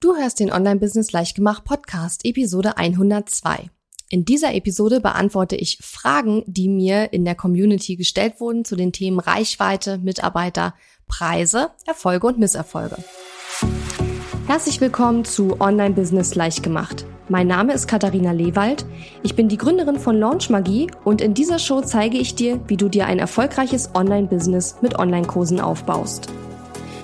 Du hörst den Online-Business Leichtgemacht Podcast, Episode 102. In dieser Episode beantworte ich Fragen, die mir in der Community gestellt wurden zu den Themen Reichweite, Mitarbeiter, Preise, Erfolge und Misserfolge. Herzlich willkommen zu Online-Business Leichtgemacht. Mein Name ist Katharina Lewald. Ich bin die Gründerin von Launch Magie und in dieser Show zeige ich dir, wie du dir ein erfolgreiches Online-Business mit Online-Kursen aufbaust.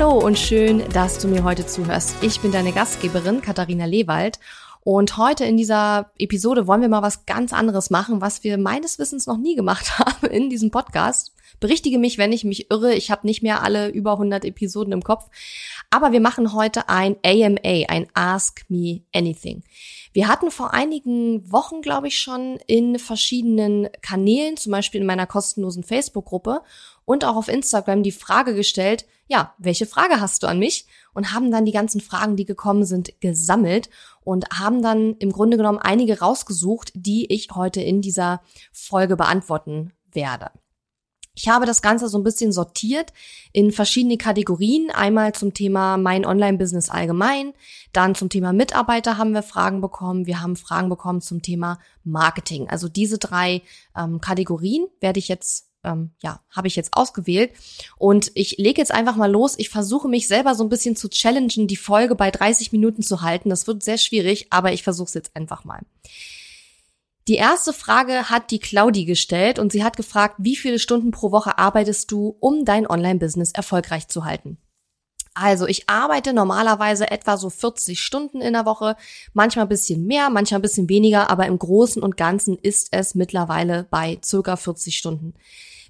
Hallo und schön, dass du mir heute zuhörst. Ich bin deine Gastgeberin Katharina Lewald und heute in dieser Episode wollen wir mal was ganz anderes machen, was wir meines Wissens noch nie gemacht haben in diesem Podcast. Berichtige mich, wenn ich mich irre. Ich habe nicht mehr alle über 100 Episoden im Kopf. Aber wir machen heute ein AMA, ein Ask Me Anything. Wir hatten vor einigen Wochen, glaube ich, schon in verschiedenen Kanälen, zum Beispiel in meiner kostenlosen Facebook-Gruppe und auch auf Instagram die Frage gestellt, ja, welche Frage hast du an mich? Und haben dann die ganzen Fragen, die gekommen sind, gesammelt und haben dann im Grunde genommen einige rausgesucht, die ich heute in dieser Folge beantworten werde. Ich habe das Ganze so ein bisschen sortiert in verschiedene Kategorien. Einmal zum Thema mein Online-Business allgemein, dann zum Thema Mitarbeiter haben wir Fragen bekommen. Wir haben Fragen bekommen zum Thema Marketing. Also diese drei ähm, Kategorien werde ich jetzt ähm, ja, habe ich jetzt ausgewählt. Und ich lege jetzt einfach mal los. Ich versuche mich selber so ein bisschen zu challengen, die Folge bei 30 Minuten zu halten. Das wird sehr schwierig, aber ich versuche es jetzt einfach mal. Die erste Frage hat die Claudi gestellt und sie hat gefragt, wie viele Stunden pro Woche arbeitest du, um dein Online-Business erfolgreich zu halten? Also ich arbeite normalerweise etwa so 40 Stunden in der Woche, manchmal ein bisschen mehr, manchmal ein bisschen weniger, aber im Großen und Ganzen ist es mittlerweile bei circa 40 Stunden.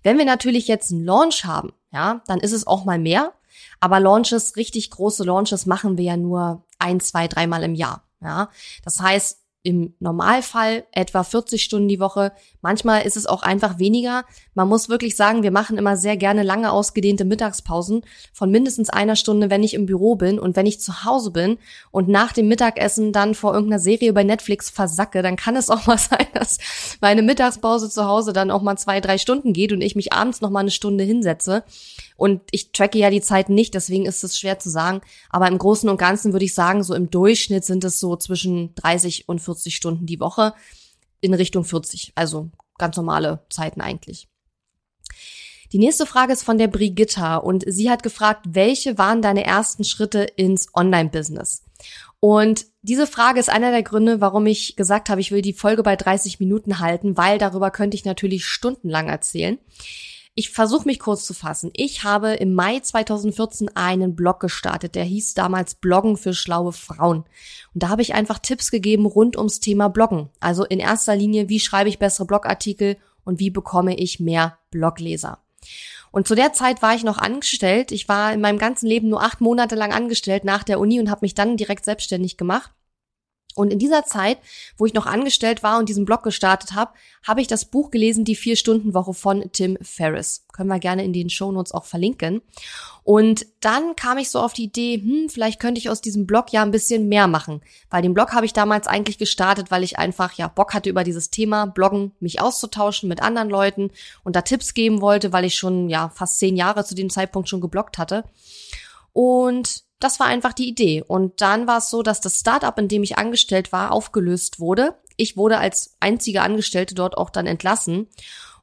Wenn wir natürlich jetzt einen Launch haben, ja, dann ist es auch mal mehr. Aber Launches, richtig große Launches machen wir ja nur ein, zwei, dreimal im Jahr. Ja, das heißt, im Normalfall etwa 40 Stunden die Woche. Manchmal ist es auch einfach weniger. Man muss wirklich sagen, wir machen immer sehr gerne lange ausgedehnte Mittagspausen von mindestens einer Stunde, wenn ich im Büro bin und wenn ich zu Hause bin und nach dem Mittagessen dann vor irgendeiner Serie bei Netflix versacke, dann kann es auch mal sein, dass meine Mittagspause zu Hause dann auch mal zwei, drei Stunden geht und ich mich abends noch mal eine Stunde hinsetze. Und ich tracke ja die Zeit nicht, deswegen ist es schwer zu sagen. Aber im Großen und Ganzen würde ich sagen, so im Durchschnitt sind es so zwischen 30 und 40 Stunden die Woche in Richtung 40. Also ganz normale Zeiten eigentlich. Die nächste Frage ist von der Brigitta und sie hat gefragt, welche waren deine ersten Schritte ins Online-Business? Und diese Frage ist einer der Gründe, warum ich gesagt habe, ich will die Folge bei 30 Minuten halten, weil darüber könnte ich natürlich stundenlang erzählen. Ich versuche mich kurz zu fassen. Ich habe im Mai 2014 einen Blog gestartet, der hieß damals Bloggen für schlaue Frauen. Und da habe ich einfach Tipps gegeben rund ums Thema Bloggen. Also in erster Linie, wie schreibe ich bessere Blogartikel und wie bekomme ich mehr Blogleser. Und zu der Zeit war ich noch angestellt. Ich war in meinem ganzen Leben nur acht Monate lang angestellt nach der Uni und habe mich dann direkt selbstständig gemacht. Und in dieser Zeit, wo ich noch angestellt war und diesen Blog gestartet habe, habe ich das Buch gelesen, die Vier-Stunden-Woche von Tim Ferriss. Können wir gerne in den Shownotes auch verlinken. Und dann kam ich so auf die Idee, hm, vielleicht könnte ich aus diesem Blog ja ein bisschen mehr machen. Weil den Blog habe ich damals eigentlich gestartet, weil ich einfach ja Bock hatte über dieses Thema Bloggen, mich auszutauschen mit anderen Leuten und da Tipps geben wollte, weil ich schon ja fast zehn Jahre zu dem Zeitpunkt schon gebloggt hatte. Und das war einfach die Idee. Und dann war es so, dass das Startup, in dem ich angestellt war, aufgelöst wurde. Ich wurde als einzige Angestellte dort auch dann entlassen.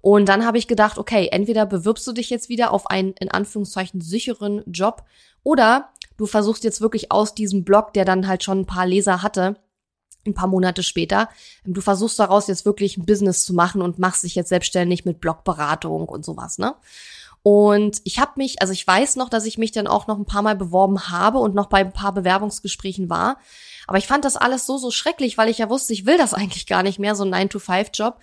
Und dann habe ich gedacht, okay, entweder bewirbst du dich jetzt wieder auf einen in Anführungszeichen sicheren Job oder du versuchst jetzt wirklich aus diesem Blog, der dann halt schon ein paar Leser hatte, ein paar Monate später, du versuchst daraus jetzt wirklich ein Business zu machen und machst dich jetzt selbstständig mit Blogberatung und sowas, ne? Und ich habe mich, also ich weiß noch, dass ich mich dann auch noch ein paar Mal beworben habe und noch bei ein paar Bewerbungsgesprächen war. Aber ich fand das alles so, so schrecklich, weil ich ja wusste, ich will das eigentlich gar nicht mehr, so ein 9-to-5-Job,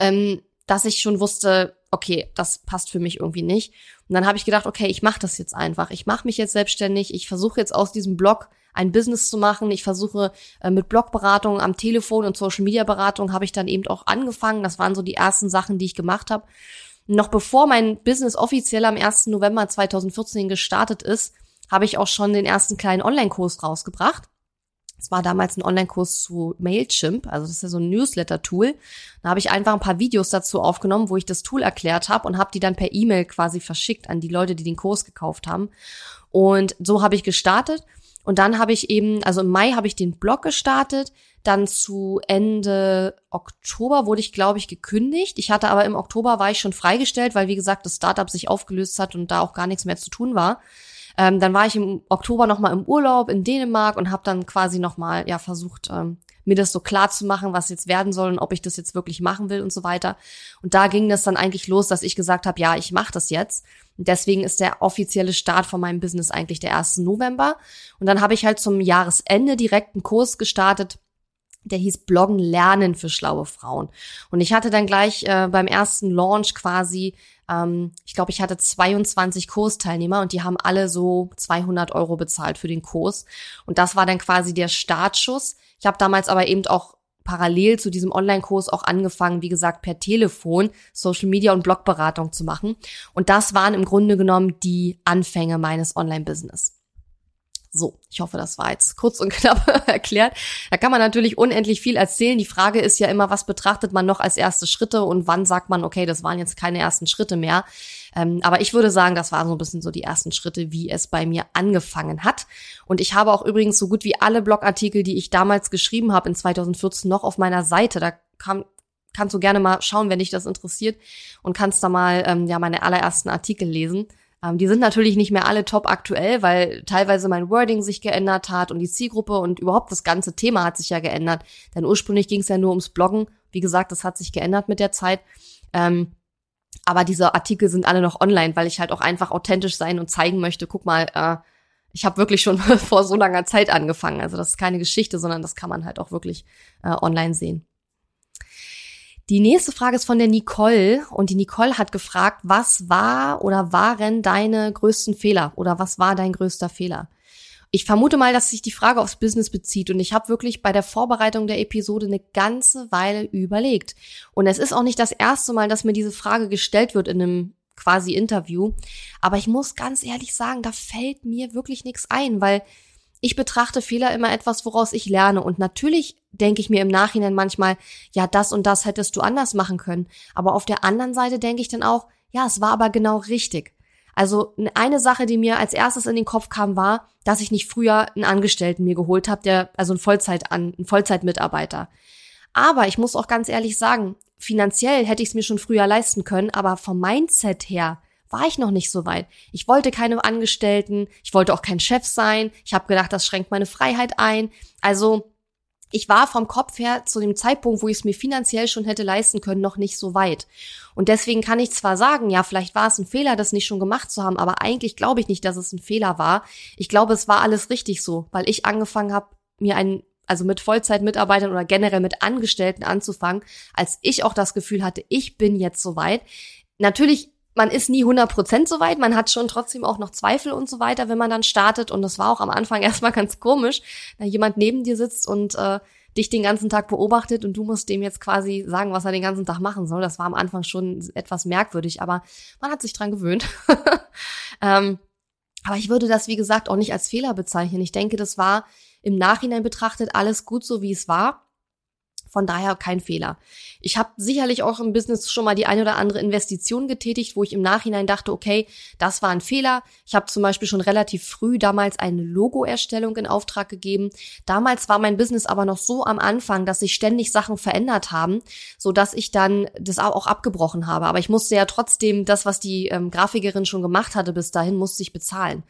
ähm, dass ich schon wusste, okay, das passt für mich irgendwie nicht. Und dann habe ich gedacht, okay, ich mache das jetzt einfach. Ich mache mich jetzt selbstständig. Ich versuche jetzt aus diesem Blog ein Business zu machen. Ich versuche äh, mit Blogberatung am Telefon und Social Media Beratung habe ich dann eben auch angefangen. Das waren so die ersten Sachen, die ich gemacht habe. Noch bevor mein Business offiziell am 1. November 2014 gestartet ist, habe ich auch schon den ersten kleinen Online-Kurs rausgebracht. Es war damals ein Online-Kurs zu Mailchimp, also das ist ja so ein Newsletter-Tool. Da habe ich einfach ein paar Videos dazu aufgenommen, wo ich das Tool erklärt habe und habe die dann per E-Mail quasi verschickt an die Leute, die den Kurs gekauft haben. Und so habe ich gestartet. Und dann habe ich eben, also im Mai habe ich den Blog gestartet. Dann zu Ende Oktober wurde ich, glaube ich, gekündigt. Ich hatte aber im Oktober war ich schon freigestellt, weil wie gesagt das Startup sich aufgelöst hat und da auch gar nichts mehr zu tun war. Ähm, dann war ich im Oktober noch mal im Urlaub in Dänemark und habe dann quasi noch mal ja versucht ähm, mir das so klar zu machen, was jetzt werden soll und ob ich das jetzt wirklich machen will und so weiter. Und da ging das dann eigentlich los, dass ich gesagt habe, ja, ich mache das jetzt. Und deswegen ist der offizielle Start von meinem Business eigentlich der 1. November. Und dann habe ich halt zum Jahresende direkt einen Kurs gestartet, der hieß Bloggen lernen für schlaue Frauen. Und ich hatte dann gleich äh, beim ersten Launch quasi ähm, ich glaube, ich hatte 22 Kursteilnehmer und die haben alle so 200 Euro bezahlt für den Kurs. Und das war dann quasi der Startschuss. Ich habe damals aber eben auch parallel zu diesem Online-Kurs auch angefangen, wie gesagt, per Telefon Social Media und Blogberatung zu machen. Und das waren im Grunde genommen die Anfänge meines Online-Business. So, ich hoffe, das war jetzt kurz und knapp erklärt. Da kann man natürlich unendlich viel erzählen. Die Frage ist ja immer, was betrachtet man noch als erste Schritte und wann sagt man, okay, das waren jetzt keine ersten Schritte mehr. Ähm, aber ich würde sagen, das waren so ein bisschen so die ersten Schritte, wie es bei mir angefangen hat. Und ich habe auch übrigens so gut wie alle Blogartikel, die ich damals geschrieben habe in 2014, noch auf meiner Seite. Da kam kannst du gerne mal schauen, wenn dich das interessiert und kannst da mal ähm, ja meine allerersten Artikel lesen. Ähm, die sind natürlich nicht mehr alle top aktuell, weil teilweise mein Wording sich geändert hat und die Zielgruppe und überhaupt das ganze Thema hat sich ja geändert. Denn ursprünglich ging es ja nur ums Bloggen. Wie gesagt, das hat sich geändert mit der Zeit. Ähm, aber diese Artikel sind alle noch online, weil ich halt auch einfach authentisch sein und zeigen möchte, guck mal, äh, ich habe wirklich schon vor so langer Zeit angefangen. Also das ist keine Geschichte, sondern das kann man halt auch wirklich äh, online sehen. Die nächste Frage ist von der Nicole und die Nicole hat gefragt, was war oder waren deine größten Fehler oder was war dein größter Fehler? Ich vermute mal, dass sich die Frage aufs Business bezieht und ich habe wirklich bei der Vorbereitung der Episode eine ganze Weile überlegt. Und es ist auch nicht das erste Mal, dass mir diese Frage gestellt wird in einem quasi Interview. Aber ich muss ganz ehrlich sagen, da fällt mir wirklich nichts ein, weil ich betrachte Fehler immer etwas, woraus ich lerne. Und natürlich denke ich mir im Nachhinein manchmal, ja, das und das hättest du anders machen können. Aber auf der anderen Seite denke ich dann auch, ja, es war aber genau richtig. Also eine Sache, die mir als erstes in den Kopf kam, war, dass ich nicht früher einen Angestellten mir geholt habe, der also ein Vollzeit an, ein Vollzeitmitarbeiter. Aber ich muss auch ganz ehrlich sagen, finanziell hätte ich es mir schon früher leisten können, aber vom Mindset her war ich noch nicht so weit. Ich wollte keine Angestellten, ich wollte auch kein Chef sein. Ich habe gedacht, das schränkt meine Freiheit ein. Also ich war vom Kopf her zu dem Zeitpunkt, wo ich es mir finanziell schon hätte leisten können, noch nicht so weit. Und deswegen kann ich zwar sagen, ja, vielleicht war es ein Fehler, das nicht schon gemacht zu haben, aber eigentlich glaube ich nicht, dass es ein Fehler war. Ich glaube, es war alles richtig so, weil ich angefangen habe, mir einen also mit Vollzeitmitarbeitern oder generell mit Angestellten anzufangen, als ich auch das Gefühl hatte, ich bin jetzt soweit. Natürlich man ist nie 100% so weit, man hat schon trotzdem auch noch Zweifel und so weiter, wenn man dann startet. Und das war auch am Anfang erstmal ganz komisch, da jemand neben dir sitzt und äh, dich den ganzen Tag beobachtet und du musst dem jetzt quasi sagen, was er den ganzen Tag machen soll. Das war am Anfang schon etwas merkwürdig, aber man hat sich dran gewöhnt. ähm, aber ich würde das, wie gesagt, auch nicht als Fehler bezeichnen. Ich denke, das war im Nachhinein betrachtet alles gut so, wie es war. Von daher kein Fehler. Ich habe sicherlich auch im Business schon mal die eine oder andere Investition getätigt, wo ich im Nachhinein dachte, okay, das war ein Fehler. Ich habe zum Beispiel schon relativ früh damals eine Logoerstellung in Auftrag gegeben. Damals war mein Business aber noch so am Anfang, dass sich ständig Sachen verändert haben, so dass ich dann das auch abgebrochen habe. Aber ich musste ja trotzdem das, was die ähm, Grafikerin schon gemacht hatte bis dahin, musste ich bezahlen.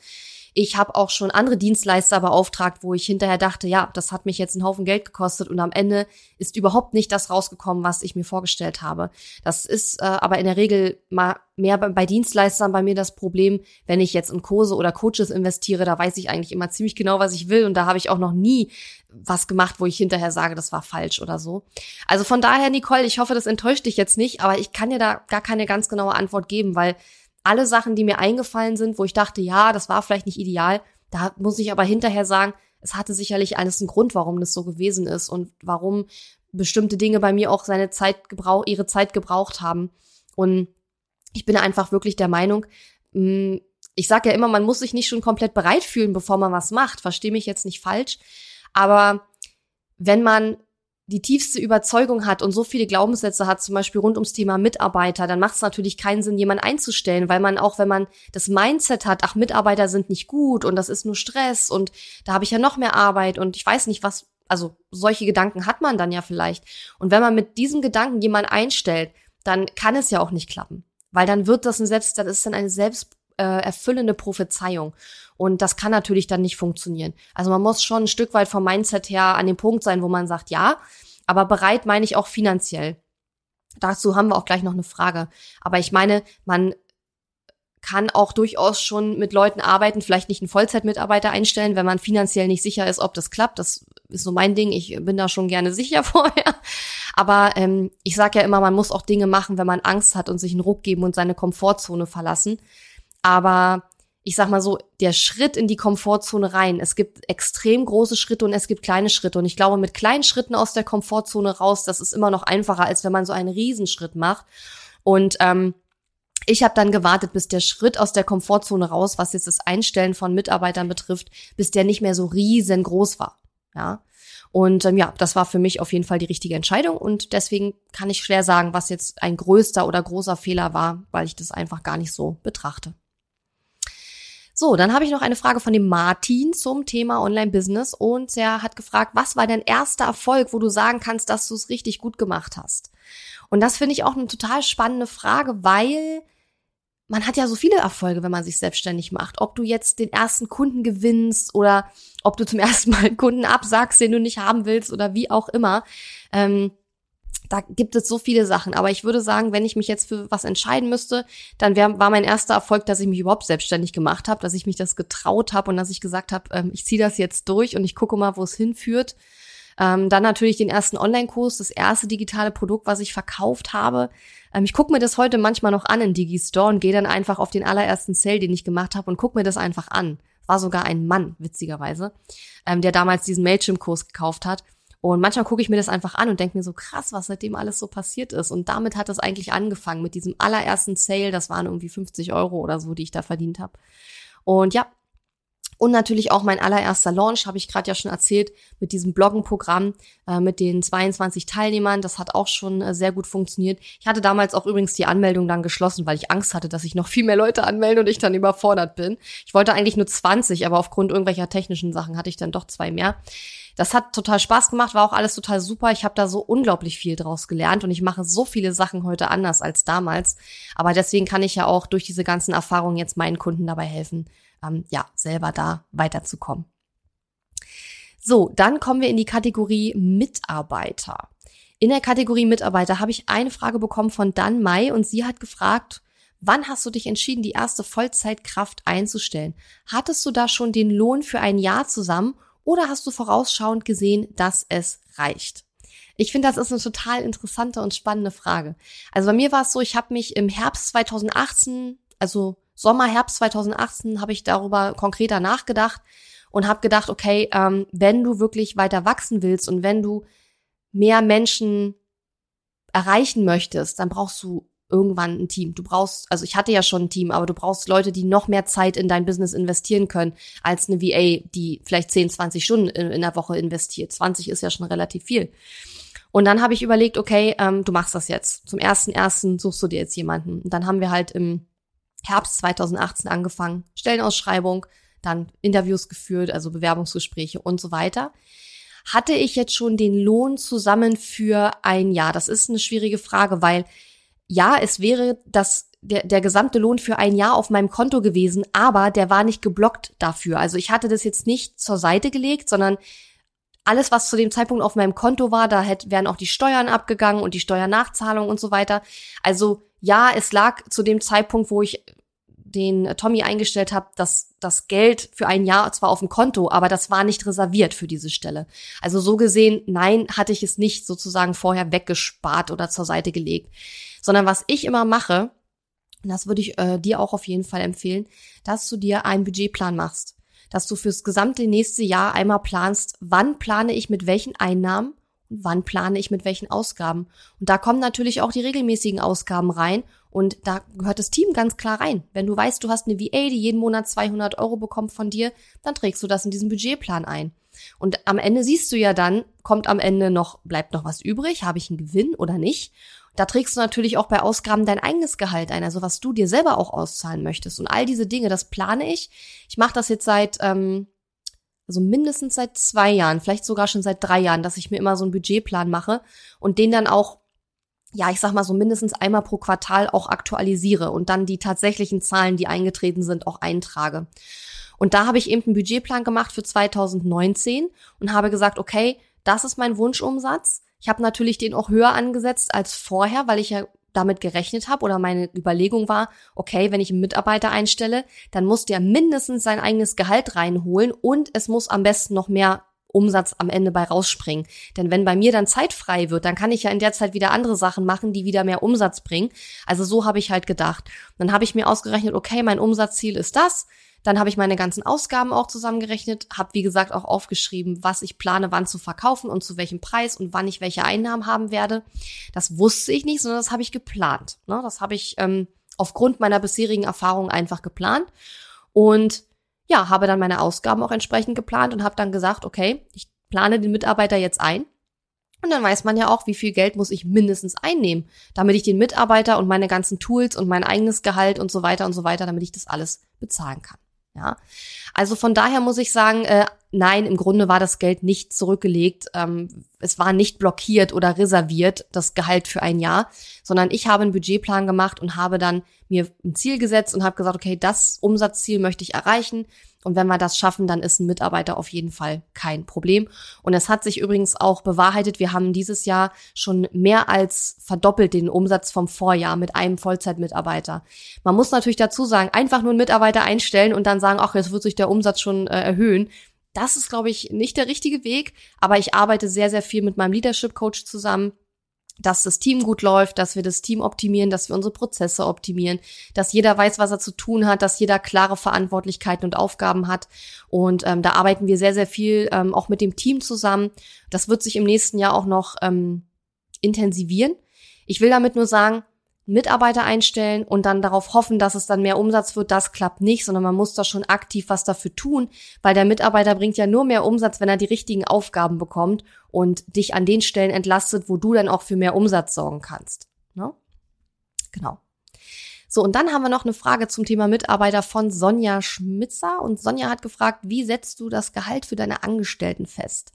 Ich habe auch schon andere Dienstleister beauftragt, wo ich hinterher dachte, ja, das hat mich jetzt einen Haufen Geld gekostet und am Ende ist überhaupt nicht das rausgekommen, was ich mir vorgestellt habe. Das ist äh, aber in der Regel mal mehr bei, bei Dienstleistern bei mir das Problem, wenn ich jetzt in Kurse oder Coaches investiere, da weiß ich eigentlich immer ziemlich genau, was ich will und da habe ich auch noch nie was gemacht, wo ich hinterher sage, das war falsch oder so. Also von daher, Nicole, ich hoffe, das enttäuscht dich jetzt nicht, aber ich kann dir da gar keine ganz genaue Antwort geben, weil alle Sachen, die mir eingefallen sind, wo ich dachte, ja, das war vielleicht nicht ideal, da muss ich aber hinterher sagen, es hatte sicherlich alles einen Grund, warum das so gewesen ist und warum bestimmte Dinge bei mir auch seine Zeit gebraucht, ihre Zeit gebraucht haben. Und ich bin einfach wirklich der Meinung, mm, ich sage ja immer, man muss sich nicht schon komplett bereit fühlen, bevor man was macht. Verstehe mich jetzt nicht falsch. Aber wenn man die tiefste Überzeugung hat und so viele Glaubenssätze hat, zum Beispiel rund ums Thema Mitarbeiter, dann macht es natürlich keinen Sinn, jemanden einzustellen, weil man auch, wenn man das Mindset hat, ach, Mitarbeiter sind nicht gut und das ist nur Stress und da habe ich ja noch mehr Arbeit und ich weiß nicht, was, also solche Gedanken hat man dann ja vielleicht. Und wenn man mit diesem Gedanken jemanden einstellt, dann kann es ja auch nicht klappen, weil dann wird das ein Selbst, das ist dann eine selbst äh, erfüllende Prophezeiung. Und das kann natürlich dann nicht funktionieren. Also man muss schon ein Stück weit vom Mindset her an dem Punkt sein, wo man sagt, ja, aber bereit meine ich auch finanziell. Dazu haben wir auch gleich noch eine Frage. Aber ich meine, man kann auch durchaus schon mit Leuten arbeiten, vielleicht nicht einen Vollzeitmitarbeiter einstellen, wenn man finanziell nicht sicher ist, ob das klappt. Das ist so mein Ding. Ich bin da schon gerne sicher vorher. Aber ähm, ich sage ja immer, man muss auch Dinge machen, wenn man Angst hat und sich einen Ruck geben und seine Komfortzone verlassen. Aber ich sag mal so, der Schritt in die Komfortzone rein. Es gibt extrem große Schritte und es gibt kleine Schritte. Und ich glaube, mit kleinen Schritten aus der Komfortzone raus, das ist immer noch einfacher, als wenn man so einen Riesenschritt macht. Und ähm, ich habe dann gewartet, bis der Schritt aus der Komfortzone raus, was jetzt das Einstellen von Mitarbeitern betrifft, bis der nicht mehr so riesengroß war. Ja. Und ähm, ja, das war für mich auf jeden Fall die richtige Entscheidung. Und deswegen kann ich schwer sagen, was jetzt ein größter oder großer Fehler war, weil ich das einfach gar nicht so betrachte. So, dann habe ich noch eine Frage von dem Martin zum Thema Online-Business und er hat gefragt, was war dein erster Erfolg, wo du sagen kannst, dass du es richtig gut gemacht hast? Und das finde ich auch eine total spannende Frage, weil man hat ja so viele Erfolge, wenn man sich selbstständig macht. Ob du jetzt den ersten Kunden gewinnst oder ob du zum ersten Mal einen Kunden absagst, den du nicht haben willst oder wie auch immer. Ähm, da gibt es so viele Sachen. Aber ich würde sagen, wenn ich mich jetzt für was entscheiden müsste, dann wär, war mein erster Erfolg, dass ich mich überhaupt selbstständig gemacht habe, dass ich mich das getraut habe und dass ich gesagt habe, ähm, ich ziehe das jetzt durch und ich gucke mal, wo es hinführt. Ähm, dann natürlich den ersten Online-Kurs, das erste digitale Produkt, was ich verkauft habe. Ähm, ich gucke mir das heute manchmal noch an in Digistore und gehe dann einfach auf den allerersten Sale, den ich gemacht habe und gucke mir das einfach an. War sogar ein Mann, witzigerweise, ähm, der damals diesen Mailchimp-Kurs gekauft hat. Und manchmal gucke ich mir das einfach an und denke mir so krass, was seitdem alles so passiert ist. Und damit hat es eigentlich angefangen mit diesem allerersten Sale. Das waren irgendwie 50 Euro oder so, die ich da verdient habe. Und ja, und natürlich auch mein allererster Launch, habe ich gerade ja schon erzählt, mit diesem Bloggenprogramm äh, mit den 22 Teilnehmern. Das hat auch schon äh, sehr gut funktioniert. Ich hatte damals auch übrigens die Anmeldung dann geschlossen, weil ich Angst hatte, dass sich noch viel mehr Leute anmelden und ich dann überfordert bin. Ich wollte eigentlich nur 20, aber aufgrund irgendwelcher technischen Sachen hatte ich dann doch zwei mehr. Das hat total Spaß gemacht, war auch alles total super. Ich habe da so unglaublich viel draus gelernt und ich mache so viele Sachen heute anders als damals. Aber deswegen kann ich ja auch durch diese ganzen Erfahrungen jetzt meinen Kunden dabei helfen, ähm, ja, selber da weiterzukommen. So, dann kommen wir in die Kategorie Mitarbeiter. In der Kategorie Mitarbeiter habe ich eine Frage bekommen von Dan Mai und sie hat gefragt, Wann hast du dich entschieden, die erste Vollzeitkraft einzustellen? Hattest du da schon den Lohn für ein Jahr zusammen oder hast du vorausschauend gesehen, dass es reicht? Ich finde, das ist eine total interessante und spannende Frage. Also bei mir war es so, ich habe mich im Herbst 2018, also Sommer, Herbst 2018, habe ich darüber konkreter nachgedacht und habe gedacht, okay, ähm, wenn du wirklich weiter wachsen willst und wenn du mehr Menschen erreichen möchtest, dann brauchst du irgendwann ein Team. Du brauchst, also ich hatte ja schon ein Team, aber du brauchst Leute, die noch mehr Zeit in dein Business investieren können, als eine VA, die vielleicht 10, 20 Stunden in, in der Woche investiert. 20 ist ja schon relativ viel. Und dann habe ich überlegt, okay, ähm, du machst das jetzt. Zum ersten ersten suchst du dir jetzt jemanden. Und dann haben wir halt im Herbst 2018 angefangen, Stellenausschreibung, dann Interviews geführt, also Bewerbungsgespräche und so weiter. Hatte ich jetzt schon den Lohn zusammen für ein Jahr? Das ist eine schwierige Frage, weil ja, es wäre das der, der gesamte Lohn für ein Jahr auf meinem Konto gewesen, aber der war nicht geblockt dafür. Also ich hatte das jetzt nicht zur Seite gelegt, sondern alles, was zu dem Zeitpunkt auf meinem Konto war, da hätte, wären auch die Steuern abgegangen und die Steuernachzahlung und so weiter. Also ja, es lag zu dem Zeitpunkt, wo ich den Tommy eingestellt habe, dass das Geld für ein Jahr zwar auf dem Konto, aber das war nicht reserviert für diese Stelle. Also so gesehen, nein, hatte ich es nicht sozusagen vorher weggespart oder zur Seite gelegt sondern was ich immer mache, und das würde ich äh, dir auch auf jeden Fall empfehlen, dass du dir einen Budgetplan machst. dass du fürs gesamte nächste Jahr einmal planst, wann plane ich mit welchen Einnahmen und wann plane ich mit welchen Ausgaben. Und da kommen natürlich auch die regelmäßigen Ausgaben rein und da gehört das Team ganz klar rein. Wenn du weißt, du hast eine VA, die jeden Monat 200 Euro bekommt von dir, dann trägst du das in diesen Budgetplan ein. Und am Ende siehst du ja dann, kommt am Ende noch, bleibt noch was übrig, habe ich einen Gewinn oder nicht? Da trägst du natürlich auch bei Ausgaben dein eigenes Gehalt ein, also was du dir selber auch auszahlen möchtest. Und all diese Dinge, das plane ich. Ich mache das jetzt seit, ähm, also mindestens seit zwei Jahren, vielleicht sogar schon seit drei Jahren, dass ich mir immer so einen Budgetplan mache und den dann auch ja, ich sag mal so mindestens einmal pro Quartal auch aktualisiere und dann die tatsächlichen Zahlen, die eingetreten sind, auch eintrage. Und da habe ich eben einen Budgetplan gemacht für 2019 und habe gesagt, okay, das ist mein Wunschumsatz. Ich habe natürlich den auch höher angesetzt als vorher, weil ich ja damit gerechnet habe oder meine Überlegung war, okay, wenn ich einen Mitarbeiter einstelle, dann muss der mindestens sein eigenes Gehalt reinholen und es muss am besten noch mehr Umsatz am Ende bei rausspringen. Denn wenn bei mir dann Zeit frei wird, dann kann ich ja in der Zeit wieder andere Sachen machen, die wieder mehr Umsatz bringen. Also so habe ich halt gedacht. Dann habe ich mir ausgerechnet, okay, mein Umsatzziel ist das. Dann habe ich meine ganzen Ausgaben auch zusammengerechnet, habe wie gesagt auch aufgeschrieben, was ich plane, wann zu verkaufen und zu welchem Preis und wann ich welche Einnahmen haben werde. Das wusste ich nicht, sondern das habe ich geplant. Ne? Das habe ich ähm, aufgrund meiner bisherigen Erfahrungen einfach geplant und ja, habe dann meine Ausgaben auch entsprechend geplant und habe dann gesagt, okay, ich plane den Mitarbeiter jetzt ein. Und dann weiß man ja auch, wie viel Geld muss ich mindestens einnehmen, damit ich den Mitarbeiter und meine ganzen Tools und mein eigenes Gehalt und so weiter und so weiter, damit ich das alles bezahlen kann. Ja, also von daher muss ich sagen, äh, nein, im Grunde war das Geld nicht zurückgelegt. Ähm, es war nicht blockiert oder reserviert, das Gehalt für ein Jahr, sondern ich habe einen Budgetplan gemacht und habe dann mir ein Ziel gesetzt und habe gesagt, okay, das Umsatzziel möchte ich erreichen. Und wenn wir das schaffen, dann ist ein Mitarbeiter auf jeden Fall kein Problem. Und es hat sich übrigens auch bewahrheitet. Wir haben dieses Jahr schon mehr als verdoppelt den Umsatz vom Vorjahr mit einem Vollzeitmitarbeiter. Man muss natürlich dazu sagen, einfach nur einen Mitarbeiter einstellen und dann sagen, ach, jetzt wird sich der Umsatz schon äh, erhöhen. Das ist, glaube ich, nicht der richtige Weg. Aber ich arbeite sehr, sehr viel mit meinem Leadership Coach zusammen dass das Team gut läuft, dass wir das Team optimieren, dass wir unsere Prozesse optimieren, dass jeder weiß, was er zu tun hat, dass jeder klare Verantwortlichkeiten und Aufgaben hat. Und ähm, da arbeiten wir sehr, sehr viel ähm, auch mit dem Team zusammen. Das wird sich im nächsten Jahr auch noch ähm, intensivieren. Ich will damit nur sagen, Mitarbeiter einstellen und dann darauf hoffen, dass es dann mehr Umsatz wird, das klappt nicht, sondern man muss da schon aktiv was dafür tun, weil der Mitarbeiter bringt ja nur mehr Umsatz, wenn er die richtigen Aufgaben bekommt und dich an den Stellen entlastet, wo du dann auch für mehr Umsatz sorgen kannst. Ne? Genau. So, und dann haben wir noch eine Frage zum Thema Mitarbeiter von Sonja Schmitzer. Und Sonja hat gefragt, wie setzt du das Gehalt für deine Angestellten fest?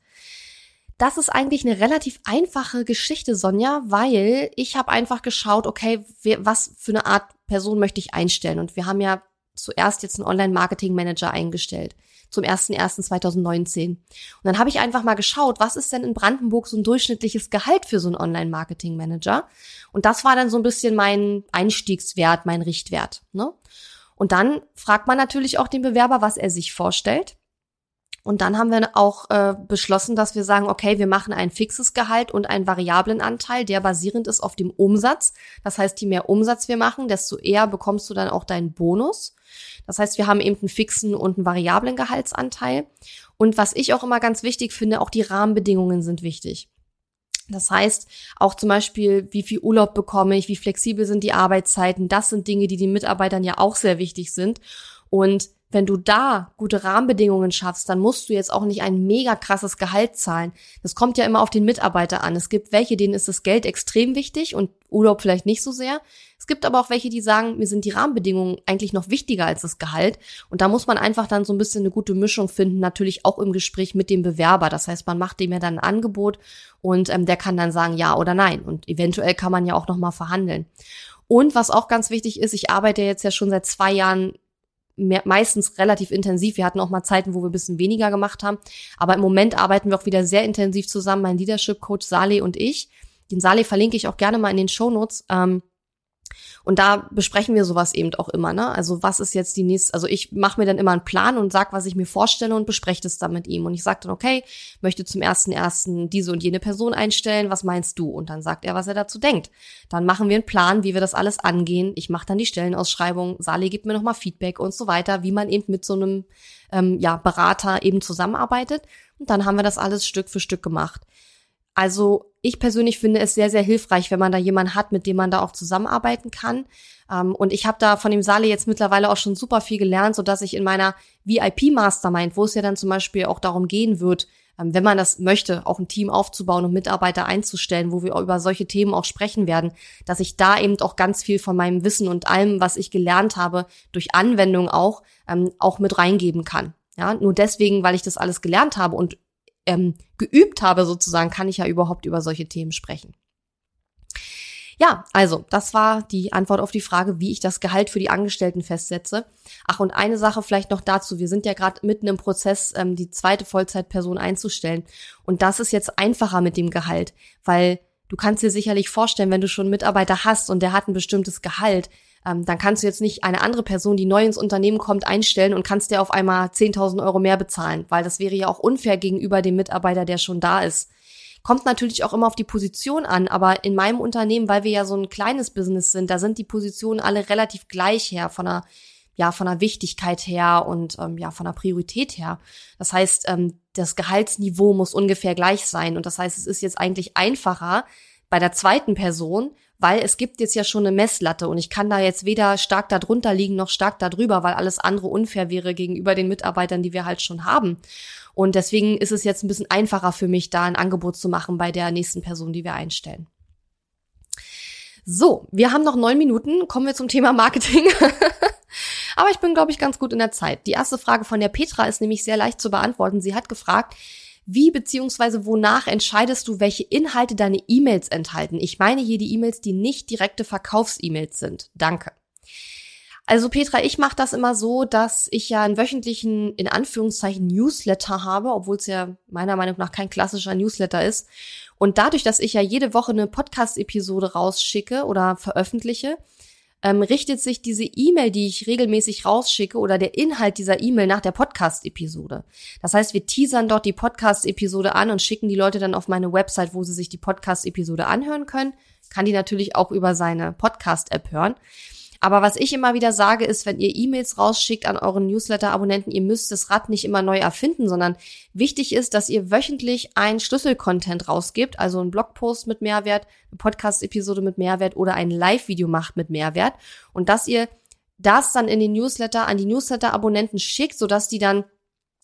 Das ist eigentlich eine relativ einfache Geschichte, Sonja, weil ich habe einfach geschaut, okay, was für eine Art Person möchte ich einstellen? Und wir haben ja zuerst jetzt einen Online-Marketing-Manager eingestellt zum 01.01.2019. Und dann habe ich einfach mal geschaut, was ist denn in Brandenburg so ein durchschnittliches Gehalt für so einen Online-Marketing-Manager? Und das war dann so ein bisschen mein Einstiegswert, mein Richtwert. Ne? Und dann fragt man natürlich auch den Bewerber, was er sich vorstellt. Und dann haben wir auch äh, beschlossen, dass wir sagen, okay, wir machen ein fixes Gehalt und einen variablen Anteil, der basierend ist auf dem Umsatz. Das heißt, je mehr Umsatz wir machen, desto eher bekommst du dann auch deinen Bonus. Das heißt, wir haben eben einen fixen und einen variablen Gehaltsanteil. Und was ich auch immer ganz wichtig finde, auch die Rahmenbedingungen sind wichtig. Das heißt, auch zum Beispiel, wie viel Urlaub bekomme ich, wie flexibel sind die Arbeitszeiten, das sind Dinge, die den Mitarbeitern ja auch sehr wichtig sind. Und wenn du da gute Rahmenbedingungen schaffst, dann musst du jetzt auch nicht ein mega krasses Gehalt zahlen. Das kommt ja immer auf den Mitarbeiter an. Es gibt welche, denen ist das Geld extrem wichtig und Urlaub vielleicht nicht so sehr. Es gibt aber auch welche, die sagen, mir sind die Rahmenbedingungen eigentlich noch wichtiger als das Gehalt. Und da muss man einfach dann so ein bisschen eine gute Mischung finden, natürlich auch im Gespräch mit dem Bewerber. Das heißt, man macht dem ja dann ein Angebot und ähm, der kann dann sagen ja oder nein. Und eventuell kann man ja auch nochmal verhandeln. Und was auch ganz wichtig ist, ich arbeite jetzt ja schon seit zwei Jahren mehr, meistens relativ intensiv. Wir hatten auch mal Zeiten, wo wir ein bisschen weniger gemacht haben. Aber im Moment arbeiten wir auch wieder sehr intensiv zusammen, mein Leadership Coach Saleh und ich. Den Saleh verlinke ich auch gerne mal in den Show Notes. Ähm, Und da besprechen wir sowas eben auch immer, ne? Also was ist jetzt die nächste, also ich mache mir dann immer einen Plan und sag, was ich mir vorstelle und bespreche das dann mit ihm. Und ich sage dann, okay, möchte zum ersten ersten diese und jene Person einstellen, was meinst du? Und dann sagt er, was er dazu denkt. Dann machen wir einen Plan, wie wir das alles angehen. Ich mache dann die Stellenausschreibung, Sali gibt mir nochmal Feedback und so weiter, wie man eben mit so einem ähm, ja, Berater eben zusammenarbeitet. Und dann haben wir das alles Stück für Stück gemacht. Also ich persönlich finde es sehr, sehr hilfreich, wenn man da jemanden hat, mit dem man da auch zusammenarbeiten kann. Ähm, und ich habe da von dem Sale jetzt mittlerweile auch schon super viel gelernt, so dass ich in meiner VIP-Mastermind, wo es ja dann zum Beispiel auch darum gehen wird, ähm, wenn man das möchte, auch ein Team aufzubauen und Mitarbeiter einzustellen, wo wir über solche Themen auch sprechen werden, dass ich da eben auch ganz viel von meinem Wissen und allem, was ich gelernt habe, durch Anwendung auch, ähm, auch mit reingeben kann. Ja, nur deswegen, weil ich das alles gelernt habe und ähm, geübt habe sozusagen, kann ich ja überhaupt über solche Themen sprechen. Ja, also das war die Antwort auf die Frage, wie ich das Gehalt für die Angestellten festsetze. Ach, und eine Sache vielleicht noch dazu. Wir sind ja gerade mitten im Prozess, ähm, die zweite Vollzeitperson einzustellen. Und das ist jetzt einfacher mit dem Gehalt, weil du kannst dir sicherlich vorstellen, wenn du schon einen Mitarbeiter hast und der hat ein bestimmtes Gehalt, ähm, dann kannst du jetzt nicht eine andere Person, die neu ins Unternehmen kommt, einstellen und kannst dir auf einmal 10.000 Euro mehr bezahlen, weil das wäre ja auch unfair gegenüber dem Mitarbeiter, der schon da ist. Kommt natürlich auch immer auf die Position an, aber in meinem Unternehmen, weil wir ja so ein kleines Business sind, da sind die Positionen alle relativ gleich her von der ja von der Wichtigkeit her und ähm, ja von der Priorität her. Das heißt, ähm, das Gehaltsniveau muss ungefähr gleich sein und das heißt, es ist jetzt eigentlich einfacher bei der zweiten Person, weil es gibt jetzt ja schon eine Messlatte und ich kann da jetzt weder stark da drunter liegen noch stark da drüber, weil alles andere unfair wäre gegenüber den Mitarbeitern, die wir halt schon haben. Und deswegen ist es jetzt ein bisschen einfacher für mich, da ein Angebot zu machen bei der nächsten Person, die wir einstellen. So, wir haben noch neun Minuten. Kommen wir zum Thema Marketing. Aber ich bin, glaube ich, ganz gut in der Zeit. Die erste Frage von der Petra ist nämlich sehr leicht zu beantworten. Sie hat gefragt, wie beziehungsweise wonach entscheidest du, welche Inhalte deine E-Mails enthalten? Ich meine hier die E-Mails, die nicht direkte Verkaufs-E-Mails sind. Danke. Also Petra, ich mache das immer so, dass ich ja einen wöchentlichen, in Anführungszeichen, Newsletter habe, obwohl es ja meiner Meinung nach kein klassischer Newsletter ist. Und dadurch, dass ich ja jede Woche eine Podcast-Episode rausschicke oder veröffentliche, ähm, richtet sich diese E-Mail, die ich regelmäßig rausschicke oder der Inhalt dieser E-Mail nach der Podcast-Episode. Das heißt, wir teasern dort die Podcast-Episode an und schicken die Leute dann auf meine Website, wo sie sich die Podcast-Episode anhören können. Kann die natürlich auch über seine Podcast-App hören. Aber was ich immer wieder sage, ist, wenn ihr E-Mails rausschickt an euren Newsletter-Abonnenten, ihr müsst das Rad nicht immer neu erfinden, sondern wichtig ist, dass ihr wöchentlich ein Schlüsselcontent rausgibt, also einen Blogpost mit Mehrwert, eine Podcast-Episode mit Mehrwert oder ein Live-Video macht mit Mehrwert. Und dass ihr das dann in den Newsletter an die Newsletter-Abonnenten schickt, sodass die dann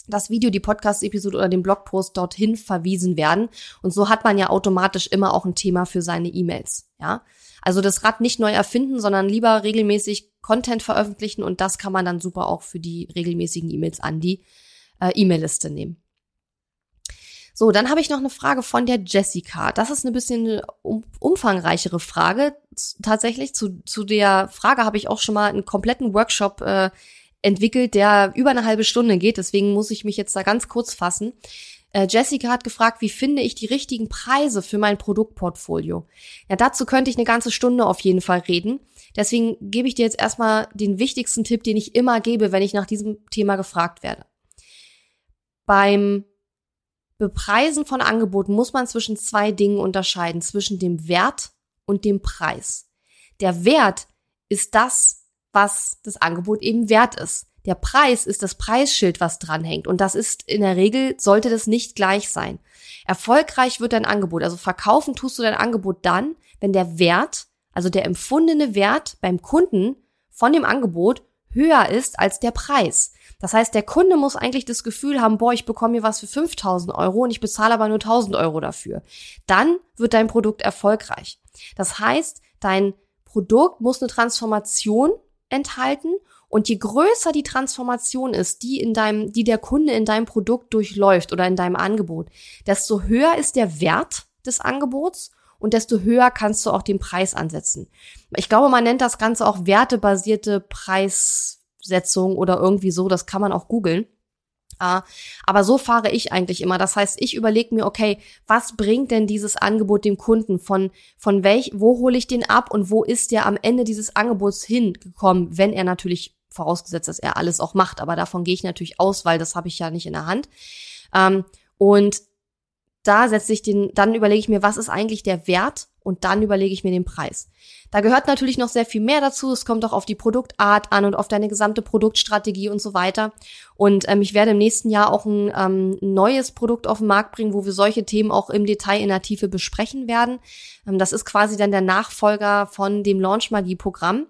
das Video, die Podcast-Episode oder den Blogpost dorthin verwiesen werden. Und so hat man ja automatisch immer auch ein Thema für seine E-Mails. Ja, also das Rad nicht neu erfinden, sondern lieber regelmäßig Content veröffentlichen und das kann man dann super auch für die regelmäßigen E-Mails an die äh, E-Mail-Liste nehmen. So, dann habe ich noch eine Frage von der Jessica. Das ist eine bisschen um, umfangreichere Frage. Tatsächlich zu, zu der Frage habe ich auch schon mal einen kompletten Workshop äh, entwickelt, der über eine halbe Stunde geht. Deswegen muss ich mich jetzt da ganz kurz fassen. Äh, Jessica hat gefragt, wie finde ich die richtigen Preise für mein Produktportfolio? Ja, dazu könnte ich eine ganze Stunde auf jeden Fall reden. Deswegen gebe ich dir jetzt erstmal den wichtigsten Tipp, den ich immer gebe, wenn ich nach diesem Thema gefragt werde. Beim Bepreisen von Angeboten muss man zwischen zwei Dingen unterscheiden, zwischen dem Wert und dem Preis. Der Wert ist das, was das Angebot eben wert ist. Der Preis ist das Preisschild, was dranhängt. Und das ist in der Regel, sollte das nicht gleich sein. Erfolgreich wird dein Angebot. Also verkaufen tust du dein Angebot dann, wenn der Wert, also der empfundene Wert beim Kunden von dem Angebot höher ist als der Preis. Das heißt, der Kunde muss eigentlich das Gefühl haben, boah, ich bekomme hier was für 5000 Euro und ich bezahle aber nur 1000 Euro dafür. Dann wird dein Produkt erfolgreich. Das heißt, dein Produkt muss eine Transformation enthalten und je größer die Transformation ist, die in deinem, die der Kunde in deinem Produkt durchläuft oder in deinem Angebot, desto höher ist der Wert des Angebots und desto höher kannst du auch den Preis ansetzen. Ich glaube, man nennt das Ganze auch wertebasierte Preissetzung oder irgendwie so. Das kann man auch googeln. Aber so fahre ich eigentlich immer. Das heißt, ich überlege mir, okay, was bringt denn dieses Angebot dem Kunden? Von, von welch, wo hole ich den ab und wo ist der am Ende dieses Angebots hingekommen, wenn er natürlich vorausgesetzt, dass er alles auch macht. Aber davon gehe ich natürlich aus, weil das habe ich ja nicht in der Hand. Ähm, und da setze ich den, dann überlege ich mir, was ist eigentlich der Wert und dann überlege ich mir den Preis. Da gehört natürlich noch sehr viel mehr dazu. Es kommt auch auf die Produktart an und auf deine gesamte Produktstrategie und so weiter. Und ähm, ich werde im nächsten Jahr auch ein ähm, neues Produkt auf den Markt bringen, wo wir solche Themen auch im Detail in der Tiefe besprechen werden. Ähm, das ist quasi dann der Nachfolger von dem Launch Magie Programm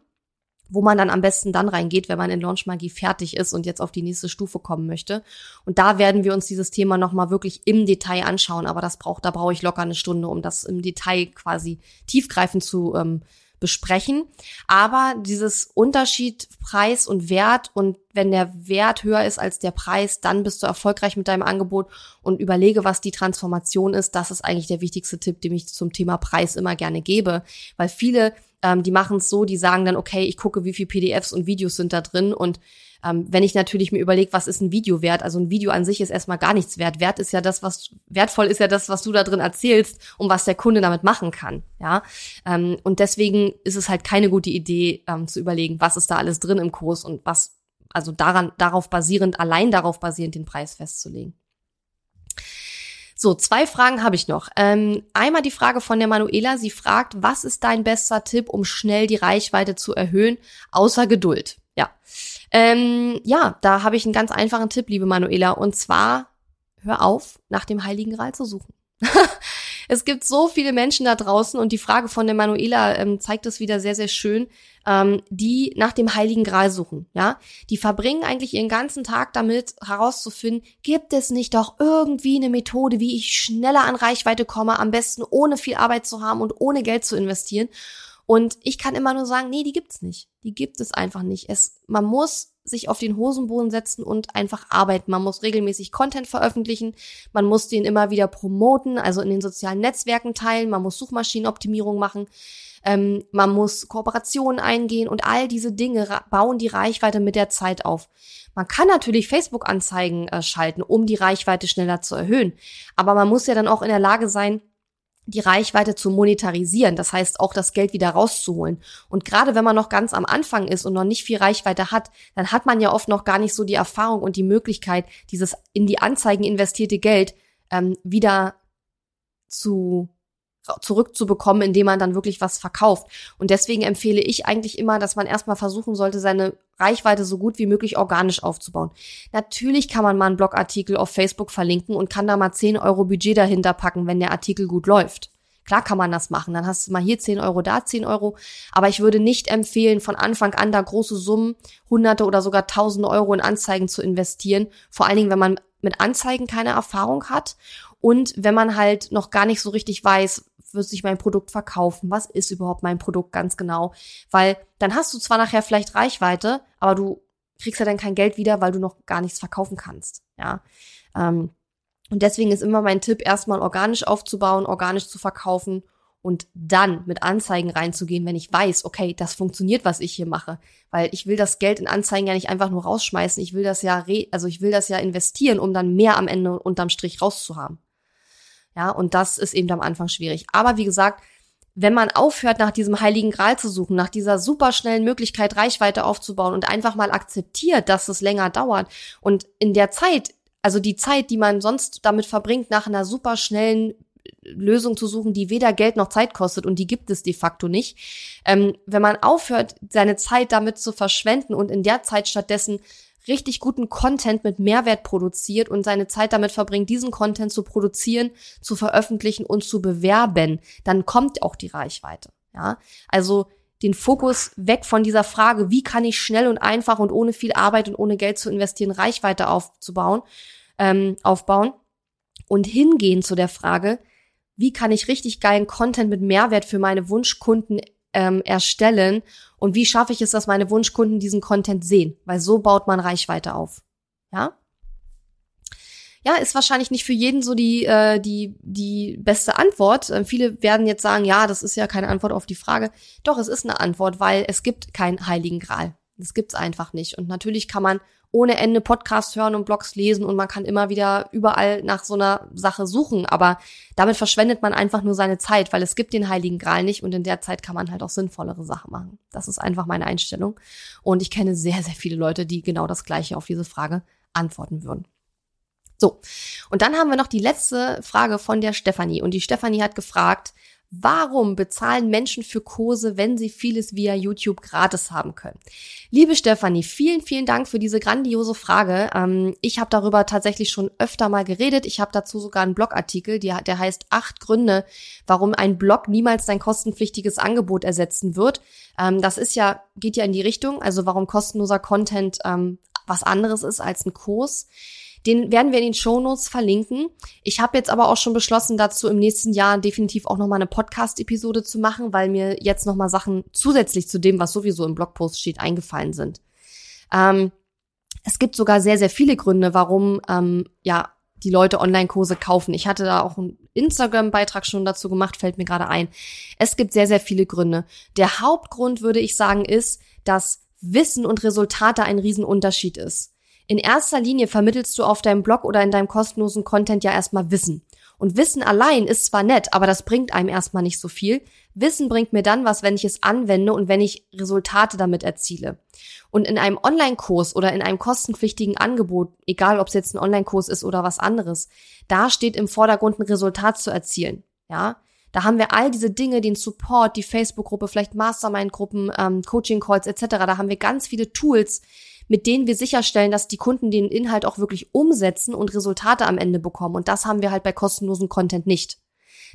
wo man dann am besten dann reingeht, wenn man in Launch Magie fertig ist und jetzt auf die nächste Stufe kommen möchte. Und da werden wir uns dieses Thema nochmal wirklich im Detail anschauen. Aber das braucht, da brauche ich locker eine Stunde, um das im Detail quasi tiefgreifend zu ähm, besprechen. Aber dieses Unterschied Preis und Wert und wenn der Wert höher ist als der Preis, dann bist du erfolgreich mit deinem Angebot und überlege, was die Transformation ist. Das ist eigentlich der wichtigste Tipp, den ich zum Thema Preis immer gerne gebe, weil viele ähm, die machen es so, die sagen dann, okay, ich gucke, wie viel PDFs und Videos sind da drin und ähm, wenn ich natürlich mir überlege, was ist ein Video wert? Also ein Video an sich ist erstmal gar nichts wert. Wert ist ja das, was wertvoll ist ja das, was du da drin erzählst und was der Kunde damit machen kann. Ja, ähm, und deswegen ist es halt keine gute Idee ähm, zu überlegen, was ist da alles drin im Kurs und was also daran darauf basierend allein darauf basierend den Preis festzulegen. So, zwei Fragen habe ich noch. Ähm, einmal die Frage von der Manuela. Sie fragt, was ist dein bester Tipp, um schnell die Reichweite zu erhöhen, außer Geduld? Ja. Ähm, ja, da habe ich einen ganz einfachen Tipp, liebe Manuela. Und zwar, hör auf, nach dem Heiligen Gral zu suchen. es gibt so viele Menschen da draußen und die Frage von der Manuela ähm, zeigt es wieder sehr, sehr schön, ähm, die nach dem Heiligen Gral suchen. Ja, die verbringen eigentlich ihren ganzen Tag damit herauszufinden, gibt es nicht doch irgendwie eine Methode, wie ich schneller an Reichweite komme, am besten ohne viel Arbeit zu haben und ohne Geld zu investieren. Und ich kann immer nur sagen, nee, die gibt's nicht. Die gibt es einfach nicht. Es, man muss sich auf den Hosenboden setzen und einfach arbeiten. Man muss regelmäßig Content veröffentlichen, man muss den immer wieder promoten, also in den sozialen Netzwerken teilen, man muss Suchmaschinenoptimierung machen, ähm, man muss Kooperationen eingehen und all diese Dinge bauen die Reichweite mit der Zeit auf. Man kann natürlich Facebook-Anzeigen äh, schalten, um die Reichweite schneller zu erhöhen, aber man muss ja dann auch in der Lage sein, die Reichweite zu monetarisieren, das heißt auch das Geld wieder rauszuholen. Und gerade wenn man noch ganz am Anfang ist und noch nicht viel Reichweite hat, dann hat man ja oft noch gar nicht so die Erfahrung und die Möglichkeit, dieses in die Anzeigen investierte Geld ähm, wieder zu zurückzubekommen, indem man dann wirklich was verkauft. Und deswegen empfehle ich eigentlich immer, dass man erstmal versuchen sollte, seine Reichweite so gut wie möglich organisch aufzubauen. Natürlich kann man mal einen Blogartikel auf Facebook verlinken und kann da mal 10 Euro Budget dahinter packen, wenn der Artikel gut läuft. Klar kann man das machen. Dann hast du mal hier 10 Euro, da 10 Euro. Aber ich würde nicht empfehlen, von Anfang an da große Summen, hunderte oder sogar tausende Euro in Anzeigen zu investieren. Vor allen Dingen, wenn man mit Anzeigen keine Erfahrung hat und wenn man halt noch gar nicht so richtig weiß, wird sich mein Produkt verkaufen? Was ist überhaupt mein Produkt ganz genau? Weil dann hast du zwar nachher vielleicht Reichweite, aber du kriegst ja dann kein Geld wieder, weil du noch gar nichts verkaufen kannst. Ja. Ähm, und deswegen ist immer mein Tipp, erstmal organisch aufzubauen, organisch zu verkaufen und dann mit Anzeigen reinzugehen, wenn ich weiß, okay, das funktioniert, was ich hier mache. Weil ich will das Geld in Anzeigen ja nicht einfach nur rausschmeißen. Ich will das ja, re also ich will das ja investieren, um dann mehr am Ende unterm Strich rauszuhaben. Ja, und das ist eben am Anfang schwierig. Aber wie gesagt, wenn man aufhört, nach diesem heiligen Gral zu suchen, nach dieser superschnellen Möglichkeit, Reichweite aufzubauen und einfach mal akzeptiert, dass es länger dauert und in der Zeit, also die Zeit, die man sonst damit verbringt, nach einer superschnellen Lösung zu suchen, die weder Geld noch Zeit kostet und die gibt es de facto nicht. Ähm, wenn man aufhört, seine Zeit damit zu verschwenden und in der Zeit stattdessen richtig guten Content mit Mehrwert produziert und seine Zeit damit verbringt, diesen Content zu produzieren, zu veröffentlichen und zu bewerben, dann kommt auch die Reichweite. Ja, also den Fokus weg von dieser Frage, wie kann ich schnell und einfach und ohne viel Arbeit und ohne Geld zu investieren, Reichweite aufzubauen, ähm, aufbauen und hingehen zu der Frage, wie kann ich richtig geilen Content mit Mehrwert für meine Wunschkunden ähm, erstellen und wie schaffe ich es, dass meine Wunschkunden diesen Content sehen, weil so baut man Reichweite auf. Ja? Ja, ist wahrscheinlich nicht für jeden so die, äh, die, die beste Antwort. Äh, viele werden jetzt sagen, ja, das ist ja keine Antwort auf die Frage. Doch, es ist eine Antwort, weil es gibt keinen heiligen Gral. Das gibt's einfach nicht. Und natürlich kann man ohne Ende Podcasts hören und Blogs lesen und man kann immer wieder überall nach so einer Sache suchen. Aber damit verschwendet man einfach nur seine Zeit, weil es gibt den Heiligen Gral nicht und in der Zeit kann man halt auch sinnvollere Sachen machen. Das ist einfach meine Einstellung. Und ich kenne sehr, sehr viele Leute, die genau das Gleiche auf diese Frage antworten würden. So, und dann haben wir noch die letzte Frage von der Stefanie. Und die Stefanie hat gefragt, Warum bezahlen Menschen für Kurse, wenn sie vieles via YouTube gratis haben können? Liebe Stefanie, vielen, vielen Dank für diese grandiose Frage. Ähm, ich habe darüber tatsächlich schon öfter mal geredet. Ich habe dazu sogar einen Blogartikel, der heißt acht Gründe, warum ein Blog niemals dein kostenpflichtiges Angebot ersetzen wird. Ähm, das ist ja, geht ja in die Richtung, also warum kostenloser Content ähm, was anderes ist als ein Kurs. Den werden wir in den Shownotes verlinken. Ich habe jetzt aber auch schon beschlossen, dazu im nächsten Jahr definitiv auch nochmal eine Podcast-Episode zu machen, weil mir jetzt nochmal Sachen zusätzlich zu dem, was sowieso im Blogpost steht, eingefallen sind. Ähm, es gibt sogar sehr, sehr viele Gründe, warum ähm, ja die Leute Online-Kurse kaufen. Ich hatte da auch einen Instagram-Beitrag schon dazu gemacht, fällt mir gerade ein. Es gibt sehr, sehr viele Gründe. Der Hauptgrund, würde ich sagen, ist, dass Wissen und Resultate ein Riesenunterschied ist. In erster Linie vermittelst du auf deinem Blog oder in deinem kostenlosen Content ja erstmal Wissen. Und Wissen allein ist zwar nett, aber das bringt einem erstmal nicht so viel. Wissen bringt mir dann was, wenn ich es anwende und wenn ich Resultate damit erziele. Und in einem Online-Kurs oder in einem kostenpflichtigen Angebot, egal ob es jetzt ein Online-Kurs ist oder was anderes, da steht im Vordergrund ein Resultat zu erzielen. Ja, da haben wir all diese Dinge, den Support, die Facebook-Gruppe, vielleicht Mastermind-Gruppen, ähm, Coaching-Calls etc. Da haben wir ganz viele Tools, mit denen wir sicherstellen, dass die Kunden den Inhalt auch wirklich umsetzen und Resultate am Ende bekommen. Und das haben wir halt bei kostenlosen Content nicht.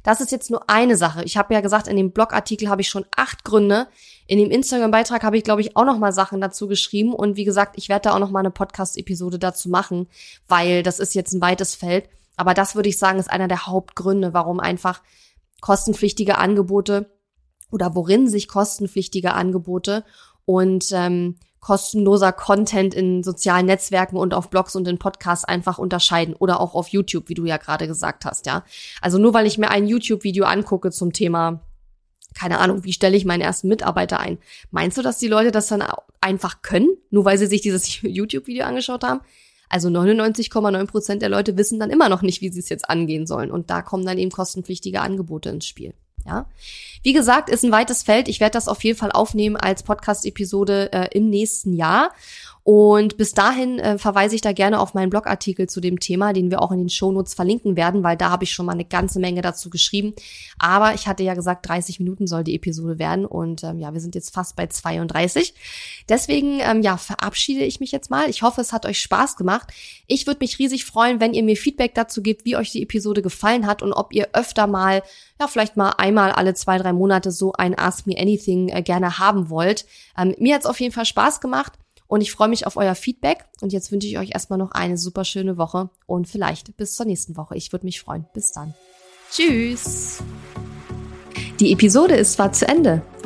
Das ist jetzt nur eine Sache. Ich habe ja gesagt, in dem Blogartikel habe ich schon acht Gründe. In dem Instagram-Beitrag habe ich, glaube ich, auch noch mal Sachen dazu geschrieben. Und wie gesagt, ich werde da auch noch mal eine Podcast-Episode dazu machen, weil das ist jetzt ein weites Feld. Aber das würde ich sagen, ist einer der Hauptgründe, warum einfach kostenpflichtige Angebote oder worin sich kostenpflichtige Angebote und ähm, kostenloser Content in sozialen Netzwerken und auf Blogs und in Podcasts einfach unterscheiden oder auch auf YouTube, wie du ja gerade gesagt hast, ja. Also nur weil ich mir ein YouTube-Video angucke zum Thema keine Ahnung, wie stelle ich meinen ersten Mitarbeiter ein? Meinst du, dass die Leute das dann einfach können, nur weil sie sich dieses YouTube-Video angeschaut haben? Also 99,9 Prozent der Leute wissen dann immer noch nicht, wie sie es jetzt angehen sollen. Und da kommen dann eben kostenpflichtige Angebote ins Spiel. Ja, wie gesagt, ist ein weites Feld. Ich werde das auf jeden Fall aufnehmen als Podcast-Episode äh, im nächsten Jahr. Und bis dahin äh, verweise ich da gerne auf meinen Blogartikel zu dem Thema, den wir auch in den Shownotes verlinken werden, weil da habe ich schon mal eine ganze Menge dazu geschrieben. Aber ich hatte ja gesagt, 30 Minuten soll die Episode werden und ähm, ja, wir sind jetzt fast bei 32. Deswegen ähm, ja, verabschiede ich mich jetzt mal. Ich hoffe, es hat euch Spaß gemacht. Ich würde mich riesig freuen, wenn ihr mir Feedback dazu gebt, wie euch die Episode gefallen hat und ob ihr öfter mal, ja, vielleicht mal einmal alle zwei, drei Monate so ein Ask Me Anything äh, gerne haben wollt. Ähm, mir hat es auf jeden Fall Spaß gemacht. Und ich freue mich auf euer Feedback. Und jetzt wünsche ich euch erstmal noch eine super schöne Woche und vielleicht bis zur nächsten Woche. Ich würde mich freuen. Bis dann. Tschüss. Die Episode ist zwar zu Ende,